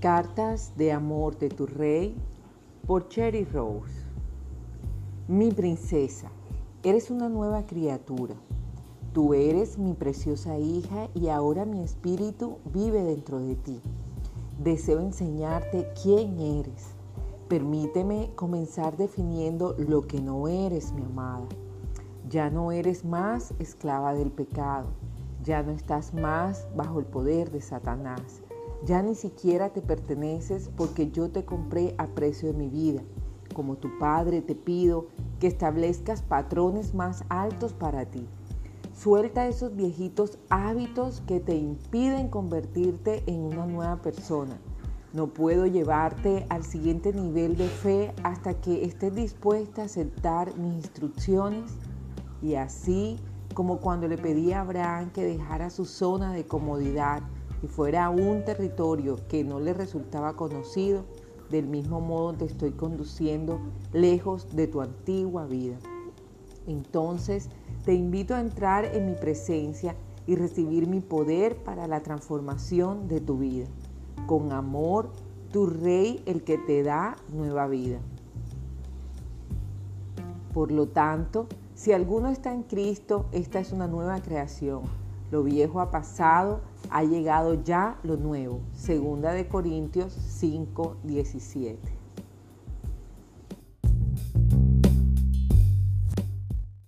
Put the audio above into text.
Cartas de amor de tu rey por Cherry Rose. Mi princesa, eres una nueva criatura. Tú eres mi preciosa hija y ahora mi espíritu vive dentro de ti. Deseo enseñarte quién eres. Permíteme comenzar definiendo lo que no eres, mi amada. Ya no eres más esclava del pecado. Ya no estás más bajo el poder de Satanás ya ni siquiera te perteneces porque yo te compré a precio de mi vida. Como tu Padre te pido que establezcas patrones más altos para ti. Suelta esos viejitos hábitos que te impiden convertirte en una nueva persona. No puedo llevarte al siguiente nivel de fe hasta que estés dispuesta a aceptar mis instrucciones y así como cuando le pedí a Abraham que dejara su zona de comodidad y fuera un territorio que no le resultaba conocido, del mismo modo te estoy conduciendo lejos de tu antigua vida. Entonces te invito a entrar en mi presencia y recibir mi poder para la transformación de tu vida. Con amor, tu rey el que te da nueva vida. Por lo tanto, si alguno está en Cristo, esta es una nueva creación lo viejo ha pasado, ha llegado ya lo nuevo. Segunda de Corintios 5, 17.